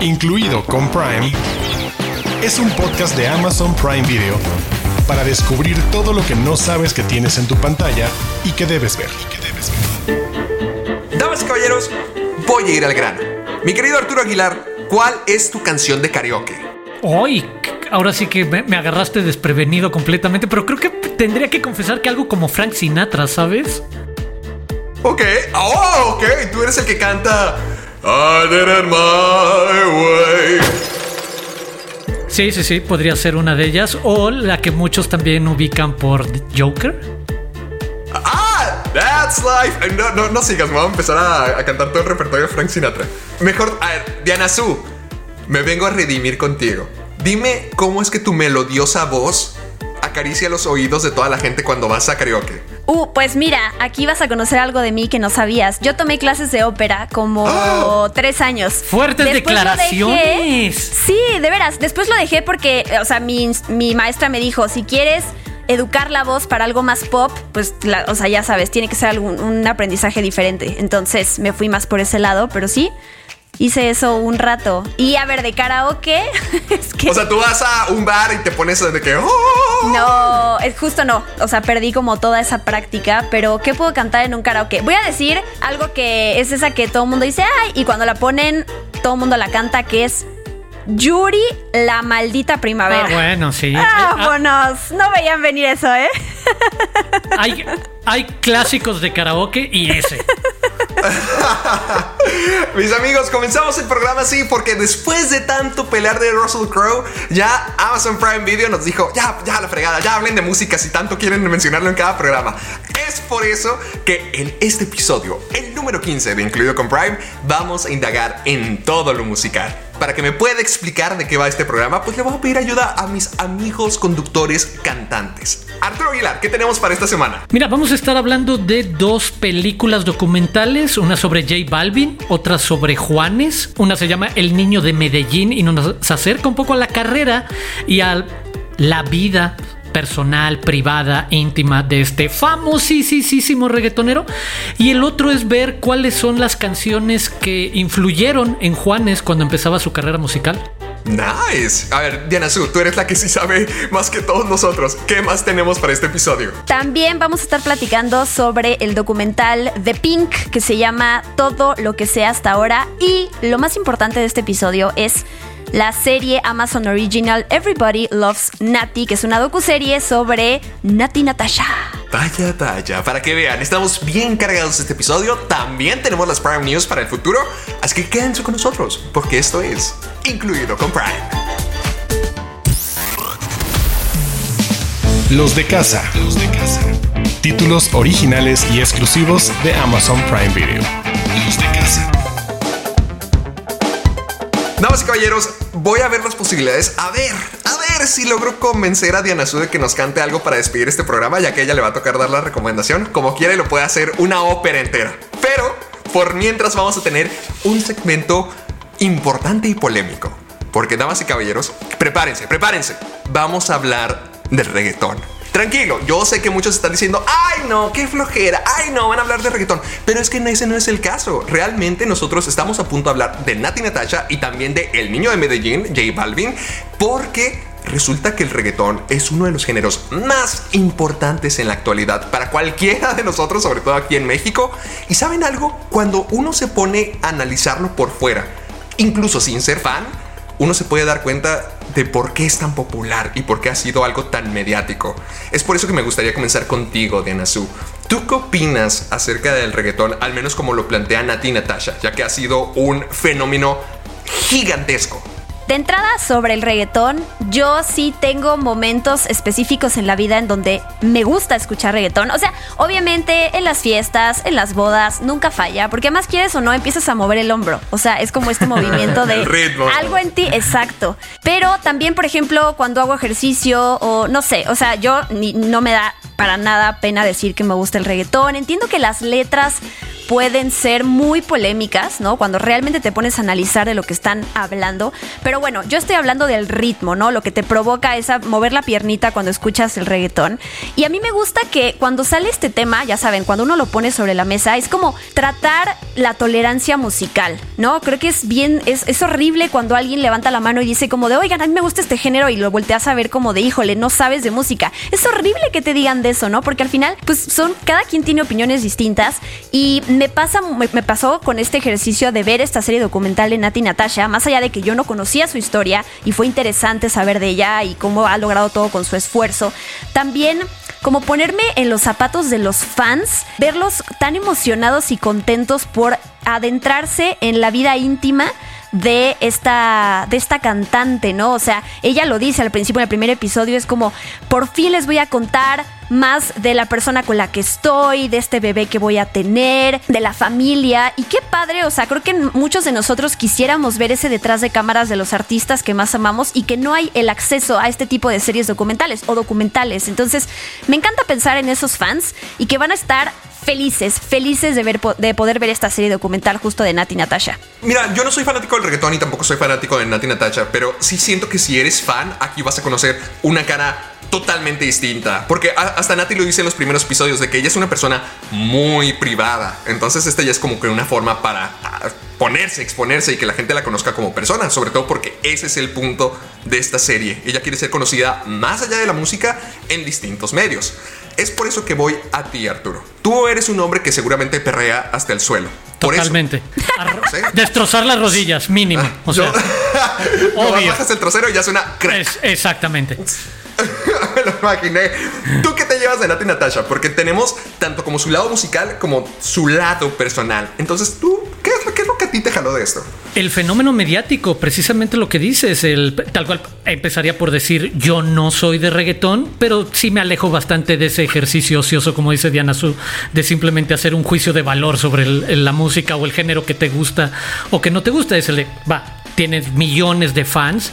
incluido con Prime, es un podcast de Amazon Prime Video para descubrir todo lo que no sabes que tienes en tu pantalla y que debes ver. Damas y caballeros, voy a ir al grano. Mi querido Arturo Aguilar, ¿cuál es tu canción de karaoke? Hoy, ahora sí que me, me agarraste desprevenido completamente, pero creo que tendría que confesar que algo como Frank Sinatra, ¿sabes? Ok, oh, ok, tú eres el que canta I did it my way. Sí, sí, sí, podría ser una de ellas. O la que muchos también ubican por Joker. Ah, that's life. No, no, no sigas, me voy a empezar a, a cantar todo el repertorio de Frank Sinatra. Mejor, a ver, Diana Su, me vengo a redimir contigo. Dime cómo es que tu melodiosa voz acaricia los oídos de toda la gente cuando vas a karaoke. Uh, pues mira, aquí vas a conocer algo de mí que no sabías. Yo tomé clases de ópera como ¡Ah! tres años. Fuertes Después declaraciones. sí, de veras. Después lo dejé porque, o sea, mi, mi maestra me dijo, si quieres educar la voz para algo más pop, pues, la- o sea, ya sabes, tiene que ser algún, un aprendizaje diferente. Entonces me fui más por ese lado, pero sí, hice eso un rato. Y a ver, de karaoke, es que... O sea, tú vas a un bar y te pones de que. "Oh". No, es justo no. O sea, perdí como toda esa práctica. Pero, ¿qué puedo cantar en un karaoke? Voy a decir algo que es esa que todo el mundo dice, ay, y cuando la ponen, todo el mundo la canta, que es Yuri, la maldita primavera. Ah, bueno, sí. Ah, Vámonos. No veían venir eso, ¿eh? hay, hay clásicos de karaoke y ese. Mis amigos, comenzamos el programa así porque después de tanto pelear de Russell Crowe, ya Amazon Prime Video nos dijo, ya, ya la fregada, ya hablen de música si tanto quieren mencionarlo en cada programa. Es por eso que en este episodio, el número 15 de Incluido con Prime, vamos a indagar en todo lo musical. Para que me pueda explicar de qué va este programa, pues le voy a pedir ayuda a mis amigos conductores cantantes. Arturo Aguilar, ¿qué tenemos para esta semana? Mira, vamos a estar hablando de dos películas documentales, una sobre J Balvin, otra sobre Juanes, una se llama El Niño de Medellín y nos acerca un poco a la carrera y a la vida personal, privada, íntima de este famosísimo reggaetonero. Y el otro es ver cuáles son las canciones que influyeron en Juanes cuando empezaba su carrera musical. Nice. A ver, Diana Su, tú eres la que sí sabe más que todos nosotros. ¿Qué más tenemos para este episodio? También vamos a estar platicando sobre el documental de Pink que se llama Todo lo que sé hasta ahora. Y lo más importante de este episodio es la serie Amazon Original Everybody Loves Nati, que es una docuserie sobre Nati Natasha. Vaya, vaya, para que vean, estamos bien cargados este episodio. También tenemos las Prime News para el futuro. Así que quédense con nosotros, porque esto es Incluido con Prime. Los de casa. Los de casa. Títulos originales y exclusivos de Amazon Prime Video. Los de casa. Damas y caballeros, voy a ver las posibilidades. A ver, a ver si logro convencer a Diana Su de que nos cante algo para despedir este programa, ya que ella le va a tocar dar la recomendación. Como quiera, lo puede hacer una ópera entera. Pero, por mientras, vamos a tener un segmento importante y polémico. Porque, damas y caballeros, prepárense, prepárense. Vamos a hablar del reggaetón. Tranquilo, yo sé que muchos están diciendo, ay no, qué flojera, ay no, van a hablar de reggaetón. Pero es que ese no es el caso. Realmente nosotros estamos a punto de hablar de Nati Natasha y también de El Niño de Medellín, J Balvin, porque resulta que el reggaetón es uno de los géneros más importantes en la actualidad para cualquiera de nosotros, sobre todo aquí en México. Y saben algo, cuando uno se pone a analizarlo por fuera, incluso sin ser fan, uno se puede dar cuenta de por qué es tan popular y por qué ha sido algo tan mediático. Es por eso que me gustaría comenzar contigo, Diana Su. ¿Tú qué opinas acerca del reggaetón, al menos como lo plantea Nati Natasha, ya que ha sido un fenómeno gigantesco? De entrada sobre el reggaetón, yo sí tengo momentos específicos en la vida en donde me gusta escuchar reggaetón. O sea, obviamente en las fiestas, en las bodas, nunca falla, porque más quieres o no empiezas a mover el hombro. O sea, es como este movimiento de ritmo. algo en ti, exacto. Pero también, por ejemplo, cuando hago ejercicio o no sé, o sea, yo ni- no me da para nada pena decir que me gusta el reggaetón. Entiendo que las letras pueden ser muy polémicas, ¿no? Cuando realmente te pones a analizar de lo que están hablando. Pero bueno, yo estoy hablando del ritmo, ¿no? Lo que te provoca es mover la piernita cuando escuchas el reggaetón. Y a mí me gusta que cuando sale este tema, ya saben, cuando uno lo pone sobre la mesa, es como tratar la tolerancia musical, ¿no? Creo que es bien, es, es horrible cuando alguien levanta la mano y dice como de, oigan, a mí me gusta este género y lo volteas a ver como de, híjole, no sabes de música. Es horrible que te digan de eso, ¿no? Porque al final, pues son, cada quien tiene opiniones distintas y me pasa, me, pasó con este ejercicio de ver esta serie documental de Nati Natasha, más allá de que yo no conocía su historia y fue interesante saber de ella y cómo ha logrado todo con su esfuerzo, también como ponerme en los zapatos de los fans, verlos tan emocionados y contentos por adentrarse en la vida íntima de esta, de esta cantante, ¿no? O sea, ella lo dice al principio en el primer episodio, es como, por fin les voy a contar más de la persona con la que estoy, de este bebé que voy a tener, de la familia. Y qué padre, o sea, creo que muchos de nosotros quisiéramos ver ese detrás de cámaras de los artistas que más amamos y que no hay el acceso a este tipo de series documentales o documentales. Entonces, me encanta pensar en esos fans y que van a estar felices, felices de, ver, de poder ver esta serie documental justo de Nati Natasha. Mira, yo no soy fanático del reggaetón y tampoco soy fanático de Nati Natasha, pero sí siento que si eres fan, aquí vas a conocer una cara totalmente distinta. Porque hasta Nati lo dice en los primeros episodios de que ella es una persona muy privada. Entonces esta ya es como que una forma para ponerse, exponerse y que la gente la conozca como persona. Sobre todo porque ese es el punto de esta serie. Ella quiere ser conocida más allá de la música en distintos medios. Es por eso que voy a ti, Arturo. Tú eres un hombre que seguramente perrea hasta el suelo. Totalmente. Destrozar las rodillas, mínimo. Ah, o sea, obvio. bajas el trasero y ya suena crack. exactamente. Me lo imaginé. ¿Tú qué te llevas de Nati Natasha? Porque tenemos tanto como su lado musical como su lado personal. Entonces, ¿tú qué es, qué es lo que a ti te jaló de esto? El fenómeno mediático, precisamente lo que dices, el, tal cual empezaría por decir yo no soy de reggaetón, pero sí me alejo bastante de ese ejercicio ocioso, como dice Diana Su, de simplemente hacer un juicio de valor sobre la música o el género que te gusta o que no te gusta. Es el de, va, tienes millones de fans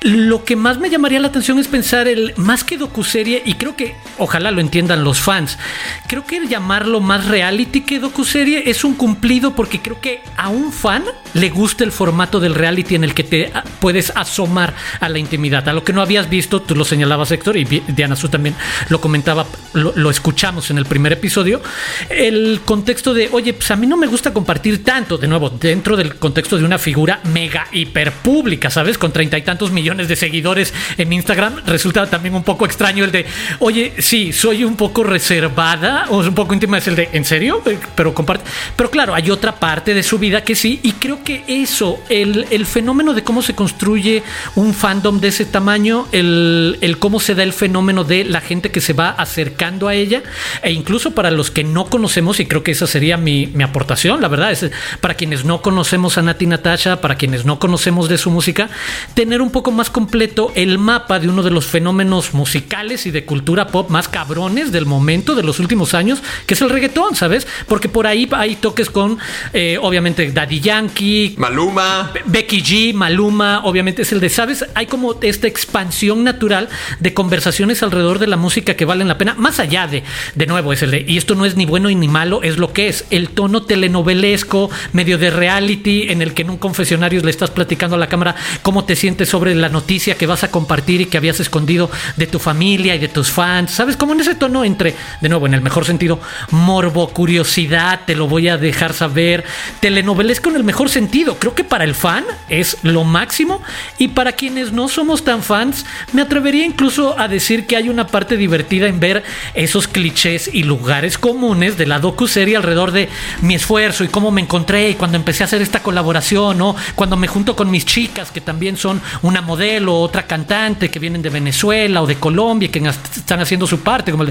lo que más me llamaría la atención es pensar el más que docuserie y creo que ojalá lo entiendan los fans. Creo que llamarlo más reality que docuserie es un cumplido porque creo que a un fan le gusta el formato del reality en el que te puedes asomar a la intimidad, a lo que no habías visto, tú lo señalabas Héctor y Diana Su también lo comentaba, lo, lo escuchamos en el primer episodio, el contexto de, oye, pues a mí no me gusta compartir tanto, de nuevo, dentro del contexto de una figura mega hiper pública, ¿sabes? Con treinta y tantos millones de seguidores en Instagram, resulta también un poco extraño el de, oye, sí, soy un poco reservada o un poco íntima, es el de, ¿en serio? Eh, pero comparte. Pero claro, hay otra parte de su vida que sí, y creo que eso, el, el fenómeno de cómo se construye un fandom de ese tamaño, el, el cómo se da el fenómeno de la gente que se va acercando a ella, e incluso para los que no conocemos, y creo que esa sería mi, mi aportación, la verdad, es para quienes no conocemos a Nati Natasha, para quienes no conocemos de su música, tener un poco más completo el mapa de uno de los fenómenos musicales y de cultura pop más cabrones del momento, de los últimos años, que es el reggaetón, ¿sabes? Porque por ahí hay toques con, eh, obviamente, Daddy Yankee, Maluma, Becky G, Maluma, obviamente es el de, ¿sabes? Hay como esta expansión natural de conversaciones alrededor de la música que valen la pena, más allá de, de nuevo, es el de, y esto no es ni bueno ni malo, es lo que es, el tono telenovelesco, medio de reality, en el que en un confesionario le estás platicando a la cámara cómo te sientes sobre la noticia que vas a compartir y que habías escondido de tu familia y de tus fans. ¿Sabes? Como en ese tono entre, de nuevo, en el mejor sentido, morbo, curiosidad, te lo voy a dejar saber. Telenovelesco en el mejor sentido. Creo que para el fan es lo máximo. Y para quienes no somos tan fans, me atrevería incluso a decir que hay una parte divertida en ver esos clichés y lugares comunes de la docu-serie alrededor de mi esfuerzo y cómo me encontré y cuando empecé a hacer esta colaboración, o cuando me junto con mis chicas que también son una modelo, otra cantante que vienen de Venezuela o de Colombia que están haciendo su parte, como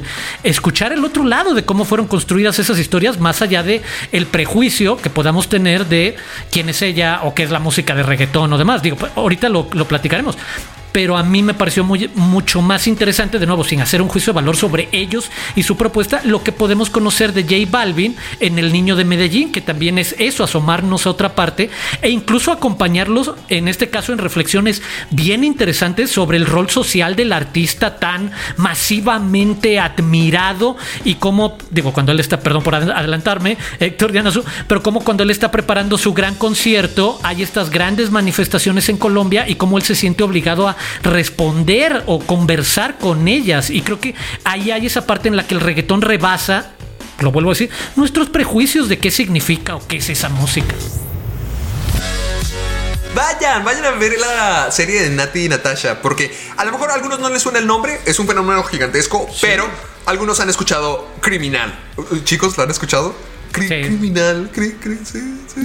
escuchar el otro lado de cómo fueron construidas esas historias más allá de el prejuicio que podamos tener de quién es ella o qué es la música de reggaetón o demás. Digo, ahorita lo, lo platicaremos pero a mí me pareció muy, mucho más interesante, de nuevo, sin hacer un juicio de valor sobre ellos y su propuesta, lo que podemos conocer de J Balvin en El Niño de Medellín, que también es eso, asomarnos a otra parte e incluso acompañarlos, en este caso, en reflexiones bien interesantes sobre el rol social del artista tan masivamente admirado y cómo, digo, cuando él está, perdón por adelantarme, Héctor Dianazu, pero cómo cuando él está preparando su gran concierto, hay estas grandes manifestaciones en Colombia y cómo él se siente obligado a responder o conversar con ellas. Y creo que ahí hay esa parte en la que el reggaetón rebasa, lo vuelvo a decir, nuestros prejuicios de qué significa o qué es esa música. Vayan, vayan a ver la serie de Nati y Natasha, porque a lo mejor a algunos no les suena el nombre, es un fenómeno gigantesco, pero algunos han escuchado Criminal. Chicos, ¿lo han escuchado? Criminal,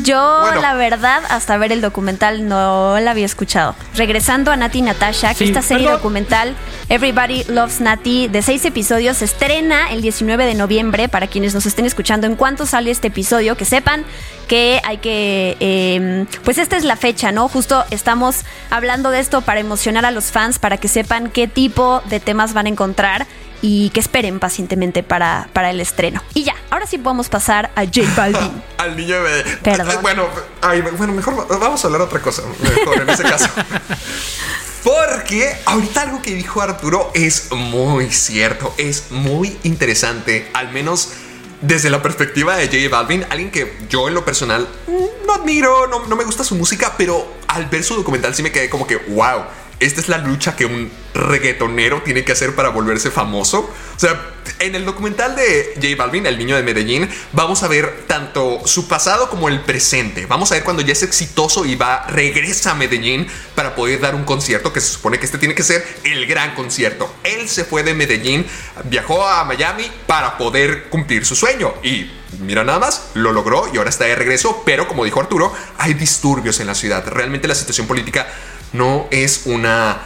Yo, la verdad, hasta ver el documental no la había escuchado. Regresando a Nati y Natasha, que esta serie documental Everybody Loves Nati de seis episodios se estrena el 19 de noviembre. Para quienes nos estén escuchando, en cuanto sale este episodio, que sepan que hay que. Em, pues esta es la fecha, ¿no? Justo estamos hablando de esto para emocionar a los fans, para que sepan qué tipo de temas van a encontrar y que esperen pacientemente para, para el estreno. Y ya, ahora sí podemos pasar a J Balvin. Al niño de... Perdón. Bueno, bueno, mejor vamos a hablar otra cosa, mejor en ese caso. Porque ahorita algo que dijo Arturo es muy cierto, es muy interesante, al menos desde la perspectiva de J Balvin, alguien que yo en lo personal no admiro, no, no me gusta su música, pero al ver su documental sí me quedé como que, wow esta es la lucha que un reggaetonero tiene que hacer para volverse famoso. O sea, en el documental de J Balvin, el niño de Medellín, vamos a ver tanto su pasado como el presente. Vamos a ver cuando ya es exitoso y va, regresa a Medellín para poder dar un concierto que se supone que este tiene que ser el gran concierto. Él se fue de Medellín, viajó a Miami para poder cumplir su sueño y mira nada más, lo logró y ahora está de regreso, pero como dijo Arturo, hay disturbios en la ciudad. Realmente la situación política no es una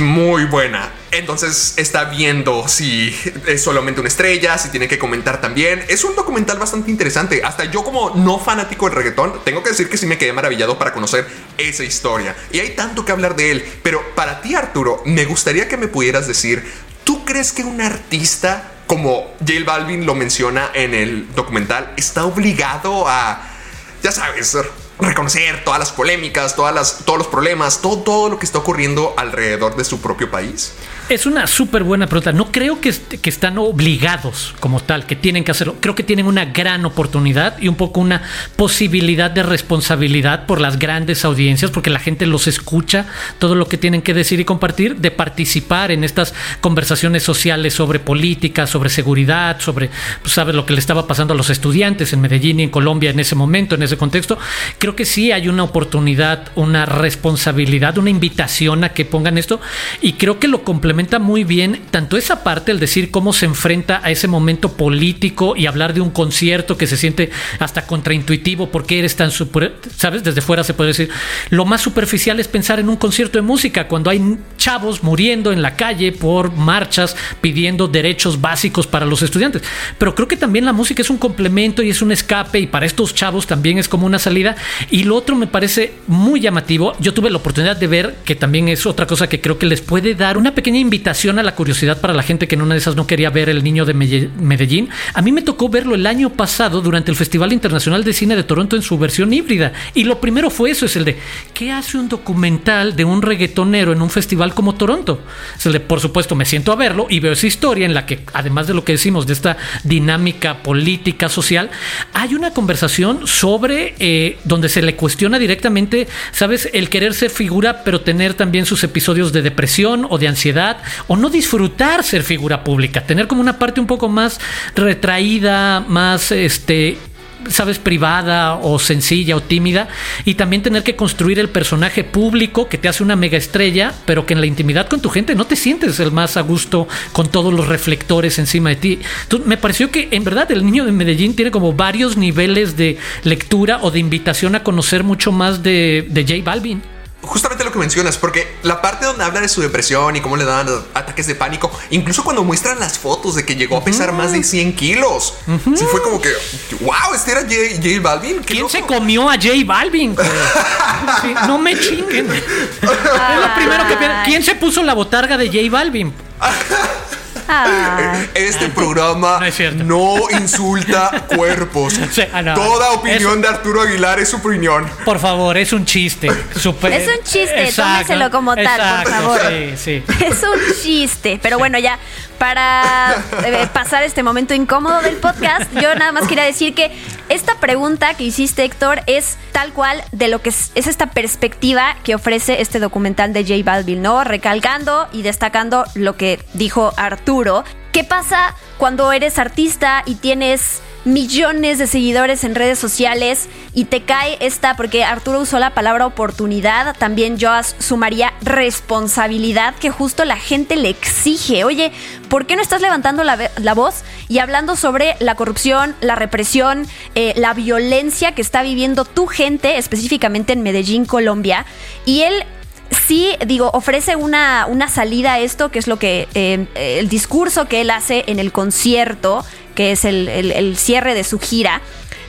muy buena. Entonces está viendo si es solamente una estrella, si tiene que comentar también. Es un documental bastante interesante. Hasta yo como no fanático del reggaetón, tengo que decir que sí me quedé maravillado para conocer esa historia. Y hay tanto que hablar de él. Pero para ti, Arturo, me gustaría que me pudieras decir, ¿tú crees que un artista como J Balvin lo menciona en el documental está obligado a, ya sabes, reconocer todas las polémicas, todas las, todos los problemas, todo, todo lo que está ocurriendo alrededor de su propio país? Es una súper buena pregunta. No creo que, que, están obligados como tal, que tienen que hacerlo. Creo que tienen una gran oportunidad y un poco una posibilidad de responsabilidad por las grandes audiencias, porque la gente los escucha, todo lo que tienen que decir y compartir, de participar en estas conversaciones sociales sobre política, sobre seguridad, sobre, pues, sabes, lo que le estaba pasando a los estudiantes en Medellín y en Colombia en ese momento, en ese contexto. Creo que sí hay una oportunidad, una responsabilidad, una invitación a que pongan esto y creo que lo complementa muy bien tanto esa parte, el decir cómo se enfrenta a ese momento político y hablar de un concierto que se siente hasta contraintuitivo porque eres tan super, sabes, desde fuera se puede decir, lo más superficial es pensar en un concierto de música cuando hay chavos muriendo en la calle por marchas pidiendo derechos básicos para los estudiantes. Pero creo que también la música es un complemento y es un escape y para estos chavos también es como una salida. Y lo otro me parece muy llamativo. Yo tuve la oportunidad de ver que también es otra cosa que creo que les puede dar una pequeña invitación a la curiosidad para la gente que en una de esas no quería ver El Niño de Medellín. A mí me tocó verlo el año pasado durante el Festival Internacional de Cine de Toronto en su versión híbrida. Y lo primero fue eso, es el de, ¿qué hace un documental de un reggaetonero en un festival como Toronto? Por supuesto, me siento a verlo y veo esa historia en la que, además de lo que decimos, de esta dinámica política, social, hay una conversación sobre eh, donde se le cuestiona directamente, ¿sabes? El querer ser figura, pero tener también sus episodios de depresión o de ansiedad o no disfrutar ser figura pública, tener como una parte un poco más retraída, más este sabes, privada o sencilla o tímida, y también tener que construir el personaje público que te hace una mega estrella, pero que en la intimidad con tu gente no te sientes el más a gusto con todos los reflectores encima de ti. Me pareció que en verdad el niño de Medellín tiene como varios niveles de lectura o de invitación a conocer mucho más de, de J Balvin. Justamente lo que mencionas, porque la parte donde habla de su depresión y cómo le dan ataques de pánico, incluso cuando muestran las fotos de que llegó a pesar más de 100 kilos, sí fue como que, wow, este era J, J Balvin. ¿Qué ¿Quién loco? se comió a J Balvin? Sí, no me chinguen. es lo primero que. ¿Quién se puso la botarga de J Balvin? Ay. Este programa No insulta cuerpos. Sí, ah, no. Toda opinión Es- de Arturo Aguilar es su opinión. Por favor, es un chiste. Super- Es un chiste, Exacto, tómeselo como tal, por favor. Sí, sí. Es un chiste. Pero bueno, ya para eh, pasar este momento incómodo del podcast, yo nada más quería decir que esta pregunta que hiciste, Héctor, es tal cual de lo que es, es esta perspectiva que ofrece este documental de J Balvin, ¿no? Recalcando y destacando lo que dijo Arturo. ¿Qué pasa cuando eres artista y tienes millones de seguidores en redes sociales y te cae esta, porque Arturo usó la palabra oportunidad, también yo sumaría responsabilidad que justo la gente le exige. Oye, ¿por qué no estás levantando la, la voz y hablando sobre la corrupción, la represión, eh, la violencia que está viviendo tu gente, específicamente en Medellín, Colombia? Y él sí, digo, ofrece una, una salida a esto, que es lo que eh, el discurso que él hace en el concierto, que es el, el- el cierre de su gira.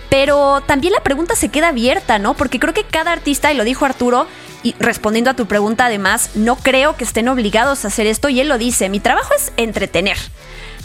Pero también la pregunta se queda abierta, ¿no? Porque creo que cada artista, y lo dijo Arturo, y respondiendo a tu pregunta además, no creo que estén obligados a hacer esto, y él lo dice, mi trabajo es entretener.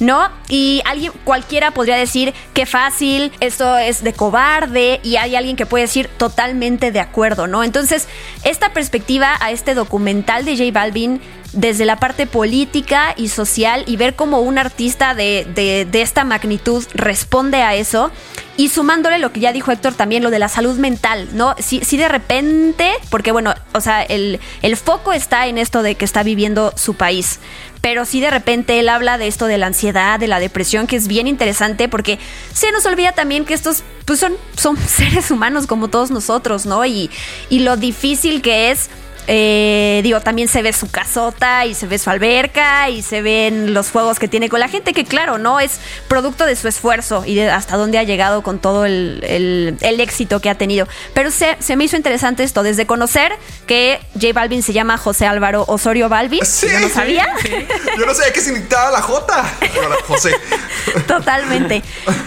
¿No? Y alguien, cualquiera podría decir qué fácil, esto es de cobarde, y hay alguien que puede decir totalmente de acuerdo, ¿no? Entonces, esta perspectiva a este documental de J Balvin desde la parte política y social y ver cómo un artista de, de- de esta magnitud responde a eso y sumándole lo que ya dijo Héctor también, lo de la salud mental, ¿no? Si, si de repente, porque bueno, o sea, el, el foco está en esto de que está viviendo su país, pero sí de repente él habla de esto de la ansiedad, de la depresión, que es bien interesante porque se nos olvida también que estos pues son, son seres humanos como todos nosotros, ¿no? Y, y lo difícil que es eh, digo, también se ve su casota y se ve su alberca y se ven los juegos que tiene con la gente, que claro, no es producto de su esfuerzo y de hasta dónde ha llegado con todo el, el- el éxito que ha tenido. Pero se, se me hizo interesante esto, desde conocer que J Balvin se llama José Álvaro Osorio Balvin, Sí, yo no sí, sabía. Yo no sabía qué significaba la J. José. Totalmente.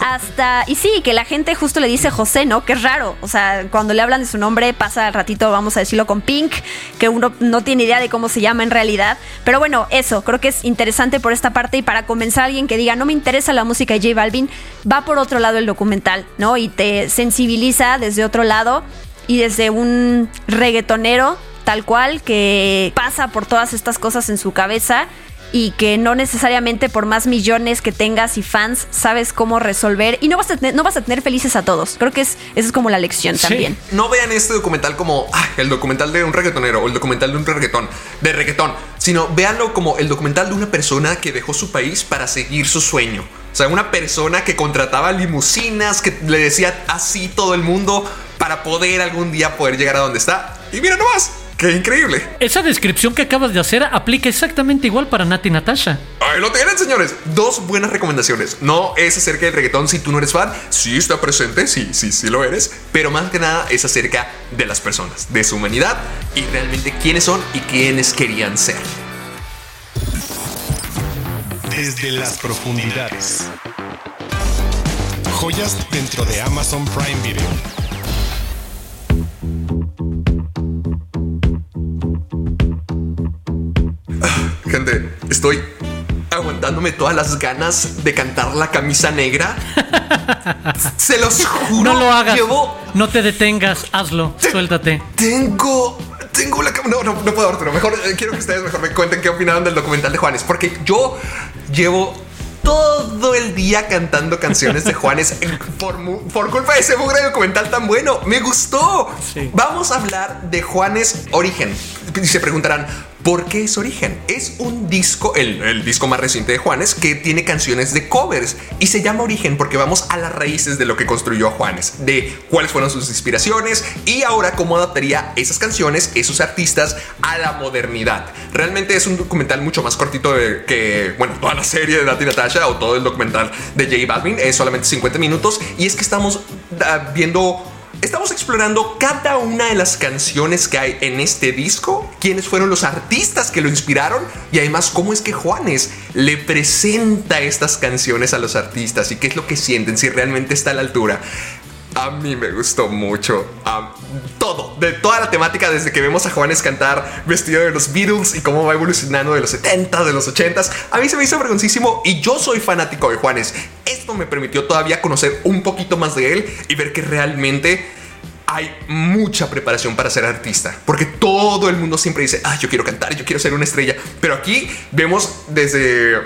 Hasta, y sí, que la gente justo le dice José, ¿no? Que es raro. O sea, cuando le hablan de su nombre, pasa al ratito, vamos a decirlo con Pink, que uno no tiene idea de cómo se llama en realidad. Pero bueno, eso, creo que es interesante por esta parte y para comenzar alguien que diga, no me interesa la música de J Balvin, va por otro lado el documental, ¿no? Y te sensibiliza desde otro lado y desde un reggaetonero tal cual que pasa por todas estas cosas en su cabeza y que no necesariamente por más millones que tengas y fans sabes cómo resolver y no vas a tener, no vas a tener felices a todos. Creo que es, esa es como la lección Sí. también. No vean este documental como ah, el documental de un reggaetonero o el documental de un reggaetón, de reggaetón, sino véanlo como el documental de una persona que dejó su país para seguir su sueño. O sea, una persona que contrataba limusinas, que le decía así todo el mundo para poder algún día poder llegar a donde está. Y mira nomás, qué increíble. Esa descripción que acabas de hacer aplica exactamente igual para Nati Natasha. Ahí lo tienen, señores. Dos buenas recomendaciones. No es acerca del reggaetón si tú no eres fan. Sí está presente, sí, sí, sí lo eres. Pero más que nada es acerca de las personas, de su humanidad y realmente quiénes son y quiénes querían ser. Desde las profundidades. Joyas dentro de Amazon Prime Video. Estoy aguantándome todas las ganas de cantar la camisa negra. Se los juro. No lo hagas. Llevo No te detengas, hazlo, suéltate. Tengo. Tengo la No, no, no puedo, Arturo. Mejor eh, quiero que ustedes mejor me cuenten qué opinaron del documental de Juanes. Porque yo llevo todo el día cantando canciones de Juanes por, culpa de ese mugre documental tan bueno. Me gustó. Sí. Vamos a hablar de Juanes Origen. Y se preguntarán, ¿por qué es Origen? Es un disco, el, el disco más reciente de Juanes, que tiene canciones de covers. Y se llama Origen porque vamos a las raíces de lo que construyó Juanes, de cuáles fueron sus inspiraciones y ahora cómo adaptaría esas canciones, esos artistas a la modernidad. Realmente es un documental mucho más cortito de- que, bueno, toda la serie de Nati Natasha o todo el documental de J Balvin. Es solamente 50 minutos y es que estamos ah, viendo Estamos explorando cada una de las canciones que hay en este disco, quiénes fueron los artistas que lo inspiraron y además cómo es que Juanes le presenta estas canciones a los artistas y qué es lo que sienten, si realmente está a la altura. A mí me gustó mucho todo, de toda la temática, desde que vemos a Juanes cantar vestido de los Beatles y cómo va evolucionando de los 70, de los 80. A mí se me hizo vergoncísimo y yo soy fanático de Juanes. Esto me permitió todavía conocer un poquito más de él y ver que realmente hay mucha preparación para ser artista, porque todo el mundo siempre dice, ah, yo quiero cantar, yo quiero ser una estrella, pero aquí vemos desde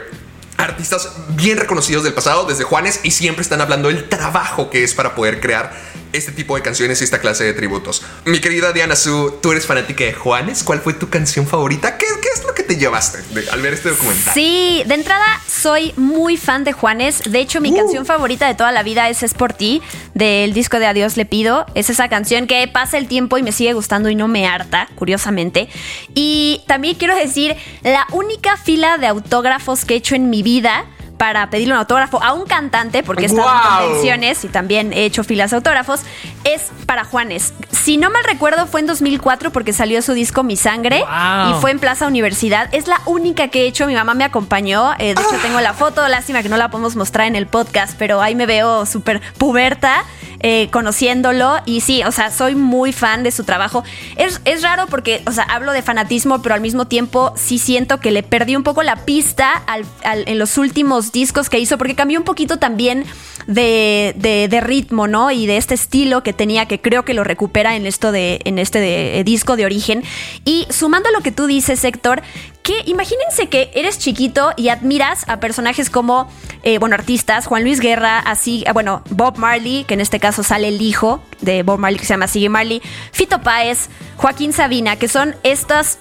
artistas bien reconocidos del pasado, desde Juanes, y siempre están hablando del trabajo que es para poder crear este tipo de canciones y esta clase de tributos. Mi querida Diana Su, tú eres fanática de Juanes. ¿Cuál fue tu canción favorita? ¿Qué, lo que te llevaste al ver este documental? Sí, de entrada soy muy fan de Juanes. De hecho, mi uh. canción favorita de toda la vida es Es por ti, del disco de Adiós le pido. Es esa canción que pasa el tiempo y me sigue gustando y no me harta, curiosamente. Y también quiero decir, la única fila de autógrafos que he hecho en mi vida para pedirle un autógrafo a un cantante, porque he estado en convenciones y también he hecho filas de autógrafos, es para Juanes. Si no mal recuerdo, fue en 2004 porque salió su disco Mi Sangre y fue en Plaza Universidad. Es la única que he hecho, mi mamá me acompañó. Eh, de hecho, tengo la foto, lástima que no la podemos mostrar en el podcast, pero ahí me veo súper puberta. Eh, conociéndolo y sí, o sea, soy muy fan de su trabajo. Es, es, raro porque, o sea, hablo de fanatismo, pero al mismo tiempo sí siento que le perdí un poco la pista en los últimos discos que hizo, porque cambió un poquito también de, de, ritmo, ¿no? Y de este estilo que tenía, que creo que lo recupera en esto de, en este disco de origen. Y sumando a lo que tú dices, Héctor, que imagínense que eres chiquito y admiras a personajes como, eh, bueno, artistas, Juan Luis Guerra, así, ah, bueno, Bob Marley, que en este caso sale el hijo de Bob Marley que se llama Sigue Marley, Fito Páez, Joaquín Sabina, que son estas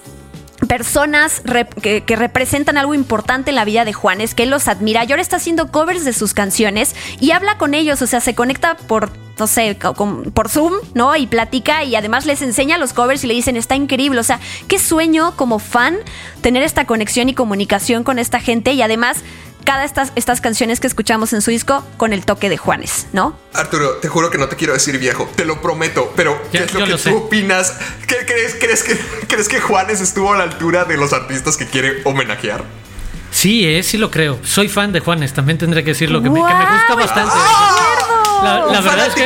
personas que, representan algo importante en la vida de Juanes, que él los admira y ahora está haciendo covers de sus canciones y habla con ellos, o sea, se conecta por, no sé, por Zoom, ¿no? Y platica y además les enseña los covers y le dicen, está increíble, o sea, qué sueño como fan tener esta conexión y comunicación con esta gente y además cada estas, estas canciones que escuchamos en su disco con el toque de Juanes, ¿no? Arturo, te juro que no te quiero decir viejo, te lo prometo, pero ¿qué es lo que tú opinas? ¿Qué crees, crees, que, ¿Crees que Juanes estuvo a la altura de los artistas que quiere homenajear? Sí, eh, sí lo creo. Soy fan de Juanes, también tendré que decirlo, que, me, que me gusta bastante. La, la verdad es que...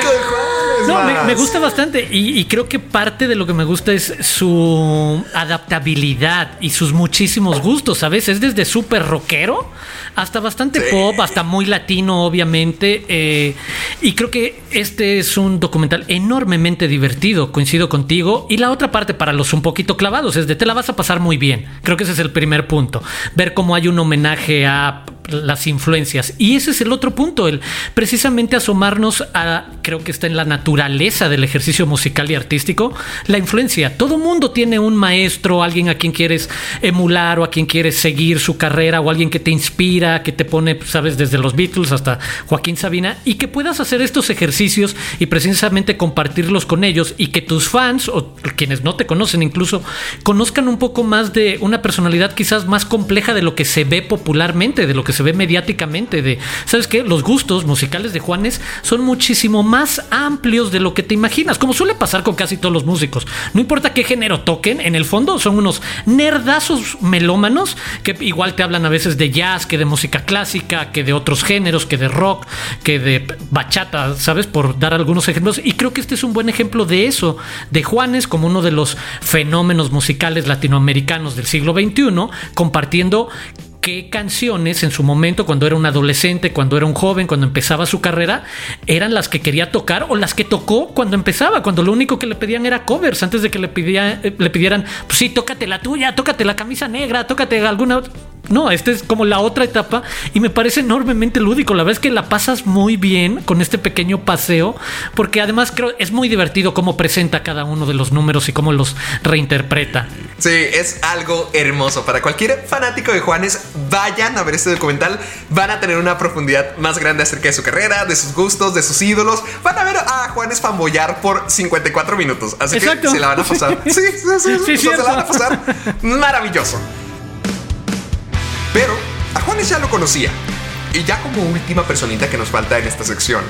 No, me, gusta bastante y, creo que parte de lo que me gusta es su adaptabilidad y sus muchísimos gustos, ¿sabes? Es desde súper rockero hasta bastante pop, hasta muy latino, obviamente. Eh, y creo que este es un documental enormemente divertido, coincido contigo. Y la otra parte para los un poquito clavados es de te la vas a pasar muy bien. Creo que ese es el primer punto. Ver cómo hay un homenaje a las influencias. Y ese es el otro punto, el precisamente asomarnos a, creo que está en la naturaleza del ejercicio musical y artístico, la influencia. Todo mundo tiene un maestro, alguien a quien quieres emular o a quien quieres seguir su carrera o alguien que te inspira, que te pone, sabes, desde los Beatles hasta Joaquín Sabina y que puedas hacer estos ejercicios y precisamente compartirlos con ellos y que tus fans o quienes no te conocen incluso conozcan un poco más de una personalidad quizás más compleja de lo que se ve popularmente, de lo que se ve mediáticamente de, ¿sabes qué? Los gustos musicales de Juanes son muchísimo más amplios de lo que te imaginas, como suele pasar con casi todos los músicos. No importa qué género toquen, en el fondo son unos nerdazos melómanos que igual te hablan a veces de jazz, que de música clásica, que de otros géneros, que de rock, que de bachata, ¿sabes? Por dar algunos ejemplos. Y creo que este es un buen ejemplo de eso, de Juanes como uno de los fenómenos musicales latinoamericanos del siglo XXI, compartiendo qué canciones en su momento, cuando era un adolescente, cuando era un joven, cuando empezaba su carrera, eran las que quería tocar o las que tocó cuando empezaba, cuando lo único que le pedían era covers, antes de que le, eh, le pidieran, pues sí, tócate la tuya, tócate la camisa negra, tócate alguna no, esta es como la otra etapa y me parece enormemente lúdico. La verdad es que la pasas muy bien con este pequeño paseo, porque además creo es muy divertido cómo presenta cada uno de los números y cómo los reinterpreta. Sí, es algo hermoso. Para cualquier fanático de Juanes, vayan a ver este documental. Van a tener una profundidad más grande acerca de su carrera, de sus gustos, de sus ídolos. Van a ver a Juanes fanboyar por 54 minutos. Así que se la van a pasar. Sí, sí, sí. se la van a pasar maravilloso. Pero a Juanes ya lo conocía. Y ya como última personita que nos falta en esta sección,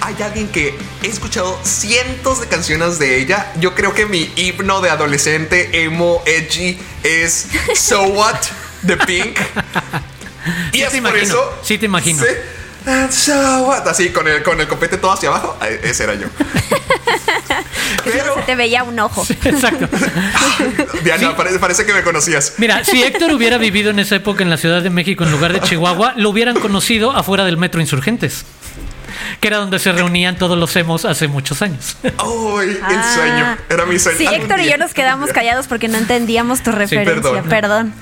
hay alguien que he escuchado cientos de canciones de ella, yo creo que mi himno de adolescente emo edgy es So What de Pink. y Sí es te por imagino, eso. sí te imagino. Sí. And so what? Así con el, con el copete todo hacia abajo. Ese era yo. Pero, Se te veía un ojo. Exacto. Diana, parece, parece que me conocías. Mira, si Héctor hubiera vivido en esa época en la Ciudad de México en lugar de Chihuahua, lo hubieran conocido afuera del Metro Insurgentes, que era donde se reunían todos los emos hace muchos años. ¡Ay! el Ah. sueño. Era mi sueño. Sí, Héctor y día- yo nos quedamos callados porque no entendíamos tu referencia. perdón. perdón.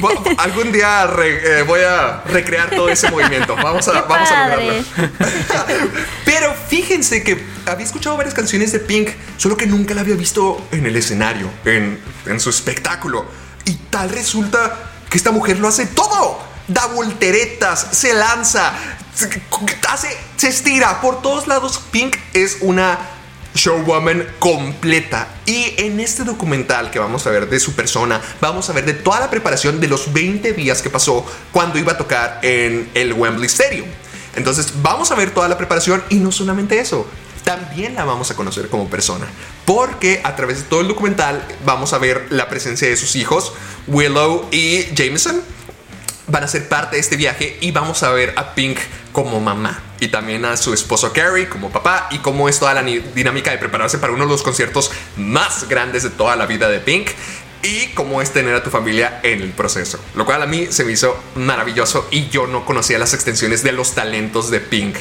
Bo- Algún día re- eh, voy a recrear todo ese movimiento. Vamos a, Qué vamos a lograrlo. Pero fíjense que había escuchado varias canciones de Pink, solo que nunca la había visto en el escenario, en, en su espectáculo. Y tal resulta que esta mujer lo hace todo. Da volteretas, se lanza, se, estira por todos lados. Pink es una showwoman completa. Y en este documental que vamos a ver de su persona, vamos a ver de toda la preparación de los 20 días que pasó cuando iba a tocar en el Wembley Stadium. Entonces vamos a ver toda la preparación y no solamente eso, también la vamos a conocer como persona. Porque a través de todo el documental vamos a ver la presencia de sus hijos, Willow y Jameson van a ser parte de este viaje y vamos a ver a Pink como mamá y también a su esposo Carrie como papá y cómo es toda la dinámica de prepararse para uno de los conciertos más grandes de toda la vida de Pink y cómo es tener a tu familia en el proceso. Lo cual a mí se me hizo maravilloso y yo no conocía las extensiones de los talentos de Pink.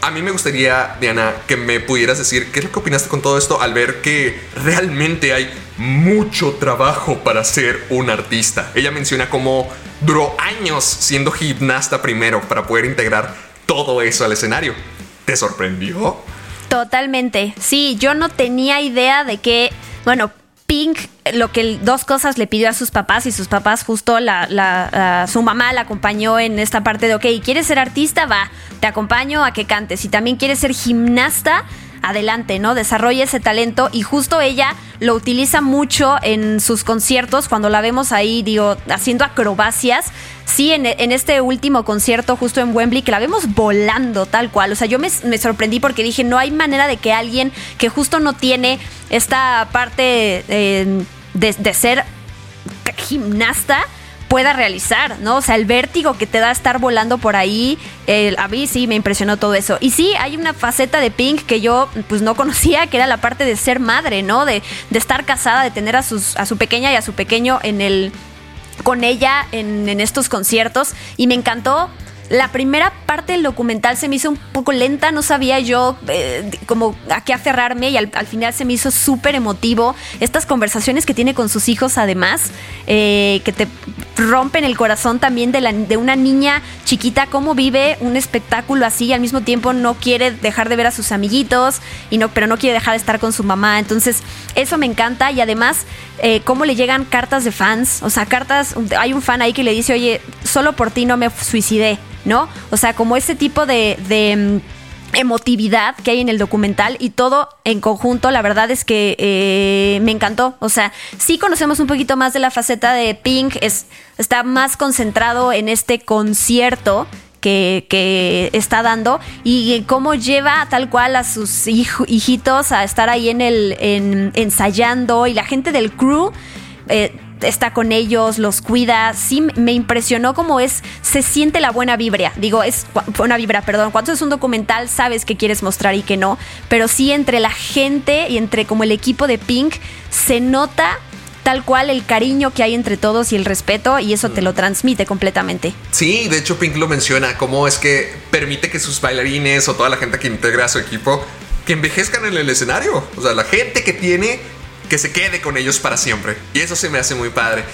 A mí me gustaría, Diana, que me pudieras decir qué es lo que opinaste con todo esto al ver que realmente hay mucho trabajo para ser un artista. Ella menciona cómo duró años siendo gimnasta primero para poder integrar todo eso al escenario. ¿Te sorprendió? Totalmente. Sí, yo no tenía idea de que, bueno, Pink, lo que dos cosas le pidió a sus papás y sus papás justo la, la- a su mamá la acompañó en esta parte de, ok, ¿quieres ser artista? Va, te acompaño a que cantes. Si también quieres ser gimnasta, adelante, ¿no? Desarrolla ese talento y justo ella lo utiliza mucho en sus conciertos cuando la vemos ahí, digo, haciendo acrobacias. Sí, en, en este último concierto justo en Wembley, que la vemos volando tal cual. O sea, yo me, me sorprendí porque dije, no hay manera de que alguien que justo no tiene esta parte eh, de, de ser gimnasta pueda realizar, ¿no? O sea, el vértigo que te da estar volando por ahí, el- a mí sí me impresionó todo eso. Y sí, hay una faceta de Pink que yo pues no conocía, que era la parte de ser madre, ¿no? De, de estar casada, de tener a, sus, a su pequeña y a su pequeño en el con ella en estos conciertos y me encantó. La primera parte del documental se me hizo un poco lenta, no sabía yo eh, como a qué aferrarme y al, al final se me hizo súper emotivo. Estas conversaciones que tiene con sus hijos además, eh, que te rompen el corazón también de, la- de una niña chiquita, cómo vive un espectáculo así y al mismo tiempo no quiere dejar de ver a sus amiguitos, y no, pero no quiere dejar de estar con su mamá. Entonces, eso me encanta y además, eh, cómo le llegan cartas de fans, o sea, cartas, hay un fan ahí que le dice, oye, solo por ti no me suicidé, ¿no? O sea, como ese tipo de... de mm, emotividad que hay en el documental y todo en conjunto, la verdad es que eh, me encantó. O sea, sí conocemos un poquito más de la faceta de Pink, es, está más concentrado en este concierto que, que está dando y cómo lleva tal cual a sus hijitos a estar ahí en el en- ensayando y la gente del crew eh, está con ellos, los cuida. Sí, me impresionó cómo es, se siente la buena vibra. Digo, es buena vibra, perdón. Cuando es un documental, sabes qué quieres mostrar y qué no. Pero sí, entre la gente y entre como el equipo de Pink, se nota tal cual el cariño que hay entre todos y el respeto, y eso te lo transmite completamente. Sí, de hecho Pink lo menciona, cómo es que permite que sus bailarines o toda la gente que integra a su equipo que envejezcan en el escenario. O sea, la gente que tiene que se quede con ellos para siempre. Y eso se me hace muy padre.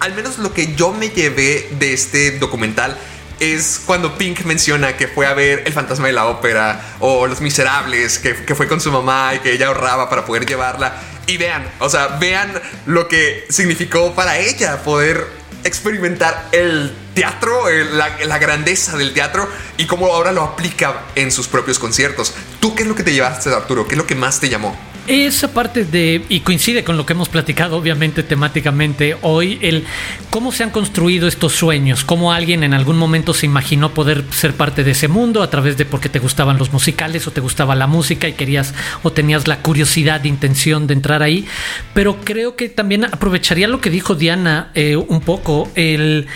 Al menos lo que yo me llevé de este documental es cuando Pink menciona que fue a ver El fantasma de la ópera o Los Miserables, que, fue con su mamá y que ella ahorraba para poder llevarla. Y vean, o sea, vean lo que significó para ella poder experimentar el teatro, el- la, grandeza del teatro y cómo ahora lo aplica en sus propios conciertos. ¿Tú qué es lo que te llevaste, Arturo? ¿Qué es lo que más te llamó? Esa parte de, y coincide con lo que hemos platicado obviamente temáticamente hoy, el cómo se han construido estos sueños, cómo alguien en algún momento se imaginó poder ser parte de ese mundo a través de porque te gustaban los musicales o te gustaba la música y querías o tenías la curiosidad, intención de entrar ahí, pero creo que también aprovecharía lo que dijo Diana eh, un poco, el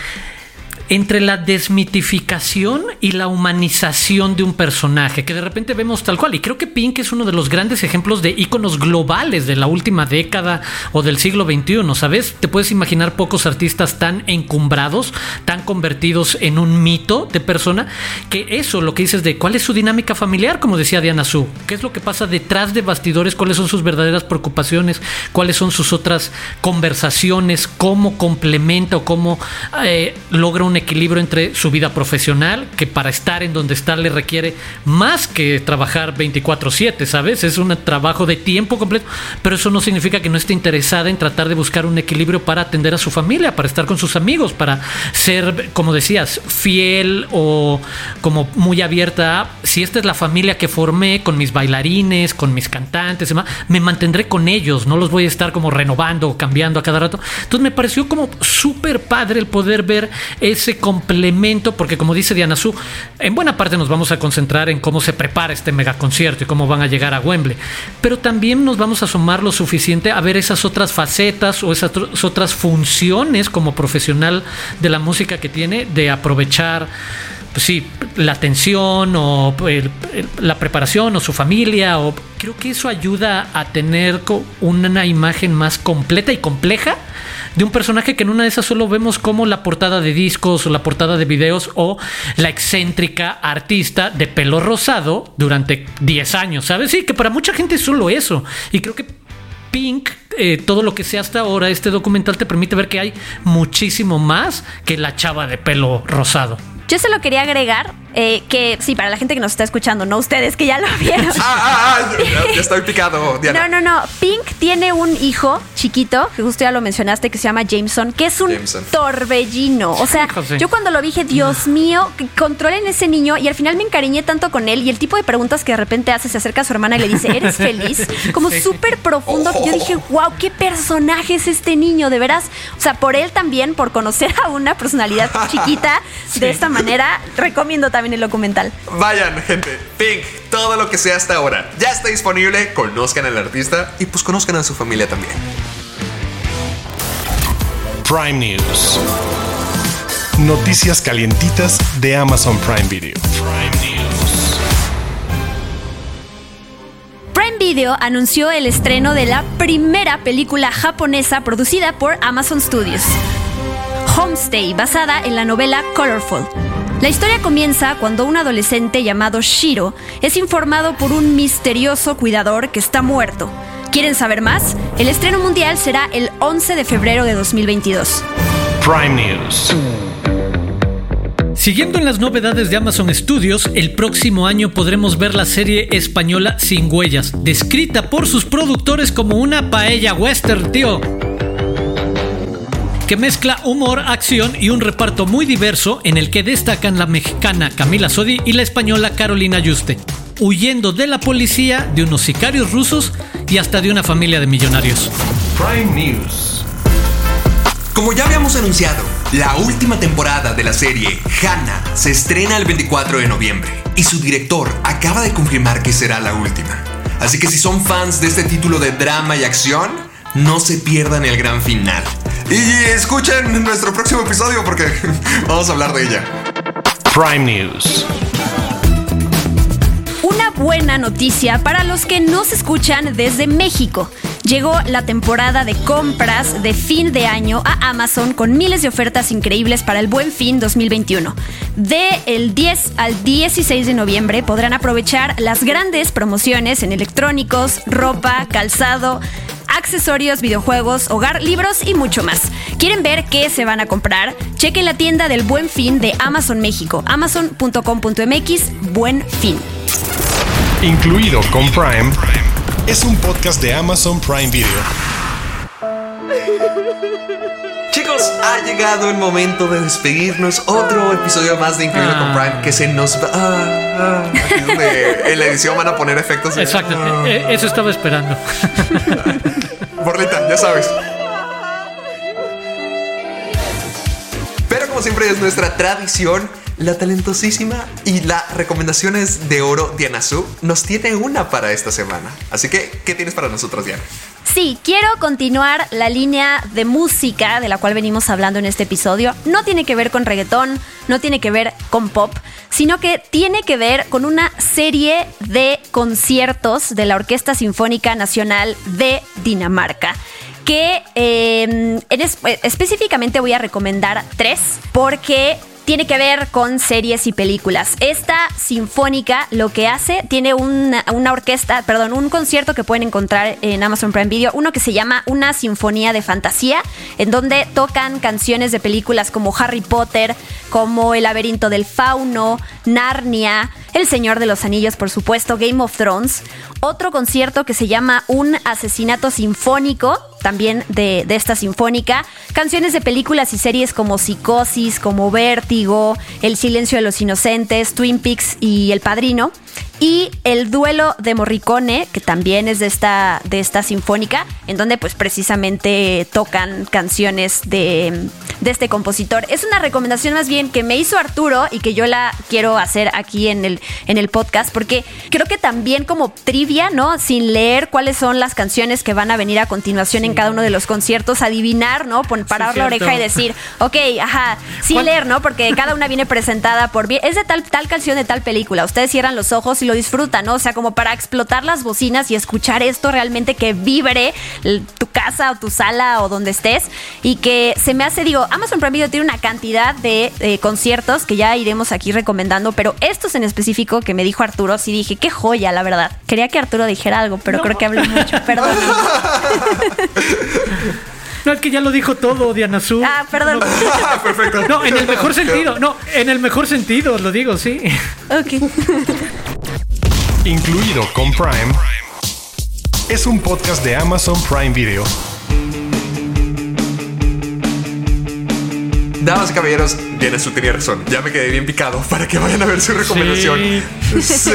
entre la desmitificación y la humanización de un personaje, que de repente vemos tal cual. Y creo que Pink es uno de los grandes ejemplos de íconos globales de la última década o del siglo XXI, ¿sabes? Te puedes imaginar pocos artistas tan encumbrados, tan convertidos en un mito de persona, que eso, lo que dices de cuál es su dinámica familiar, como decía Diana Su, qué es lo que pasa detrás de bastidores, cuáles son sus verdaderas preocupaciones, cuáles son sus otras conversaciones, cómo complementa o cómo eh, logra un equilibrio entre su vida profesional, que para estar en donde está le requiere más que trabajar 24/7, ¿sabes? Es un trabajo de tiempo completo, pero eso no significa que no esté interesada en tratar de buscar un equilibrio para atender a su familia, para estar con sus amigos, para ser, como decías, fiel o como muy abierta si esta es la familia que formé con mis bailarines, con mis cantantes, me mantendré con ellos, no los voy a estar como renovando o cambiando a cada rato. Entonces me pareció como súper padre el poder ver ese complemento, porque como dice Diana Su, en buena parte nos vamos a concentrar en cómo se prepara este megaconcierto y cómo van a llegar a Wembley, pero también nos vamos a sumar lo suficiente a ver esas otras facetas o esas otras funciones como profesional de la música que tiene, de aprovechar pues sí, la atención o la preparación o su familia, o creo que eso ayuda a tener una imagen más completa y compleja de un personaje que en una de esas solo vemos como la portada de discos o la portada de videos o la excéntrica artista de pelo rosado durante 10 años, ¿sabes? Sí, que para mucha gente es solo eso. Y creo que Pink, eh, todo lo que sea hasta ahora, este documental te permite ver que hay muchísimo más que la chava de pelo rosado. Yo se lo quería agregar eh, que sí, para la gente que nos está escuchando, no ustedes que ya lo vieron. ah, ah, ah, ya, estoy picado, Diana. No, no, no. Pink tiene un hijo chiquito, que justo ya lo mencionaste, que se llama Jameson, que es un torbellino. O sea, yo cuando lo vi dije, Dios mío, controlen ese niño. Y al final me encariñé tanto con él y el tipo de preguntas que de repente hace, se acerca a su hermana y le dice, ¿eres feliz? Como súper profundo. Que yo dije, wow, qué personaje es este niño, de veras. O sea, por él también, por conocer a una personalidad chiquita de esta manera, recomiendo también en el documental. Vayan, gente. Pink, todo lo que sea hasta ahora. Ya está disponible. Conozcan al artista y pues conozcan a su familia también. Prime News. Noticias calientitas de Amazon Prime Video. Prime News. Prime Video anunció el estreno de la primera película japonesa producida por Amazon Studios. Homestay, basada en la novela Colorful. La historia comienza cuando un adolescente llamado Shiro es informado por un misterioso cuidador que está muerto. ¿Quieren saber más? El estreno mundial será el 11 de febrero de 2022. Prime News. Siguiendo en las novedades de Amazon Studios, el próximo año podremos ver la serie española Sin Huellas, descrita por sus productores como una paella western, tío que mezcla humor, acción y un reparto muy diverso en el que destacan la mexicana Camila Sodi y la española Carolina Yuste, huyendo de la policía, de unos sicarios rusos y hasta de una familia de millonarios. Prime News. Como ya habíamos anunciado, la última temporada de la serie Hannah se estrena el 24 de noviembre y su director acaba de confirmar que será la última. Así que si son fans de este título de drama y acción, no se pierdan el gran final. Y escuchen nuestro próximo episodio porque vamos a hablar de ella. Prime News. Una buena noticia para los que nos escuchan desde México. Llegó la temporada de compras de fin de año a Amazon con miles de ofertas increíbles para el Buen Fin 2021. De el 10 al 16 de noviembre podrán aprovechar las grandes promociones en electrónicos, ropa, calzado, accesorios, videojuegos, hogar, libros y mucho más. ¿Quieren ver qué se van a comprar? Chequen la tienda del Buen Fin de Amazon México, amazon.com.mx, Buen Fin. Incluido con Prime, es un podcast de Amazon Prime Video. Chicos, ha llegado el momento de despedirnos. Otro episodio más de Incluido con Ah. Prime que se nos va. Ah, ah. Aquí es donde en la edición van a poner efectos. Exacto, Ah. eh, eso estaba esperando. Borlita, ya sabes. Pero como siempre es nuestra tradición, la talentosísima y las recomendaciones de oro Diana Su nos tiene una para esta semana. Así que, ¿qué tienes para nosotros, Diana? Sí, quiero continuar la línea de música de la cual venimos hablando en este episodio. No tiene que ver con reggaetón, no tiene que ver con pop, sino que tiene que ver con una serie de conciertos de la Orquesta Sinfónica Nacional de Dinamarca que eh, en es- específicamente voy a recomendar tres porque tiene que ver con series y películas. Esta sinfónica lo que hace, tiene una, una orquesta, perdón, un concierto que pueden encontrar en Amazon Prime Video, uno que se llama Una Sinfonía de Fantasía, en donde tocan canciones de películas como Harry Potter, como El laberinto del fauno, Narnia, El Señor de los Anillos, por supuesto, Game of Thrones. Otro concierto que se llama Un Asesinato Sinfónico, también de, de esta sinfónica. Canciones de películas y series como Psicosis, como Vértigo, El Silencio de los Inocentes, Twin Peaks y El Padrino. Y el duelo de Morricone, que también es de esta, de esta sinfónica, en donde pues precisamente tocan canciones de, de este compositor. Es una recomendación más bien que me hizo Arturo y que yo la quiero hacer aquí en el, en el podcast, porque creo que también como trivia, ¿no? Sin leer cuáles son las canciones que van a venir a continuación en cada uno de los conciertos, adivinar, ¿no? Pon- parar la cierto. oreja y decir, ok, ajá, sin ¿Cuál- leer, ¿no? Porque cada una viene presentada por bien. Es de tal, tal canción de tal película. Ustedes cierran los ojos y lo disfrutan, ¿no? O sea, como para explotar las bocinas y escuchar esto realmente que vibre tu casa o tu sala o donde estés. Y que se me hace, digo, Amazon Prime Video tiene una cantidad de eh, conciertos que ya iremos aquí recomendando, pero estos en específico que me dijo Arturo, sí dije, qué joya, la verdad. Quería que Arturo dijera algo, pero creo que hablé mucho. Perdón. No, es que ya lo dijo todo, Diana Su. Ah, perdón. Perfecto. No, en el mejor sentido. No, en el mejor sentido, lo digo, sí. ok. Incluido con Prime, es un podcast de Amazon Prime Video. Damas y caballeros, Diana Su tenía razón. Ya me quedé bien picado para que vayan a ver su recomendación. Sí.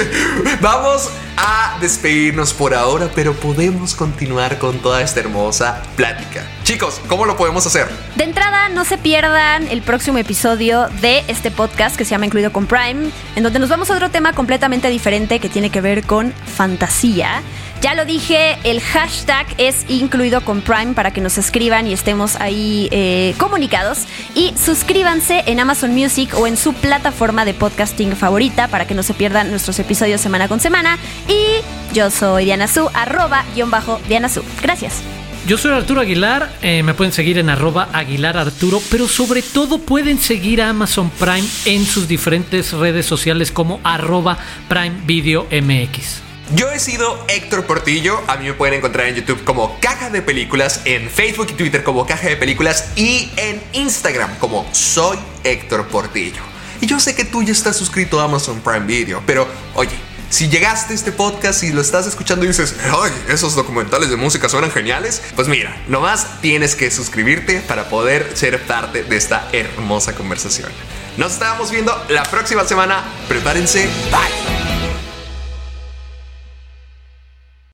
Vamos a despedirnos por ahora, pero podemos continuar con toda esta hermosa plática. Chicos, ¿cómo lo podemos hacer? De entrada, no se pierdan el próximo episodio de este podcast que se llama Incluido con Prime, en donde nos vamos a otro tema completamente diferente que tiene que ver con fantasía. Ya lo dije, el hashtag es incluido con Prime para que nos escriban y estemos ahí eh, comunicados. Y suscríbanse en Amazon Music o en su plataforma de podcasting favorita para que no se pierdan nuestros episodios semana con semana. Y yo soy Diana Su, arroba guion bajo Diana Su. Gracias. Yo soy Arturo Aguilar, eh, me pueden seguir en arroba Aguilar Arturo, pero sobre todo pueden seguir a Amazon Prime en sus diferentes redes sociales como arroba Prime Video MX. Yo he sido Héctor Portillo. A mí me pueden encontrar en YouTube como Caja de Películas, en Facebook y Twitter como Caja de Películas y en Instagram como Soy Héctor Portillo. Y yo sé que tú ya estás suscrito a Amazon Prime Video, pero oye, si llegaste a este podcast y lo estás escuchando y dices, ay, esos documentales de música suenan geniales, pues mira, nomás tienes que suscribirte para poder ser parte de esta hermosa conversación. Nos estamos viendo la próxima semana. Prepárense. Bye.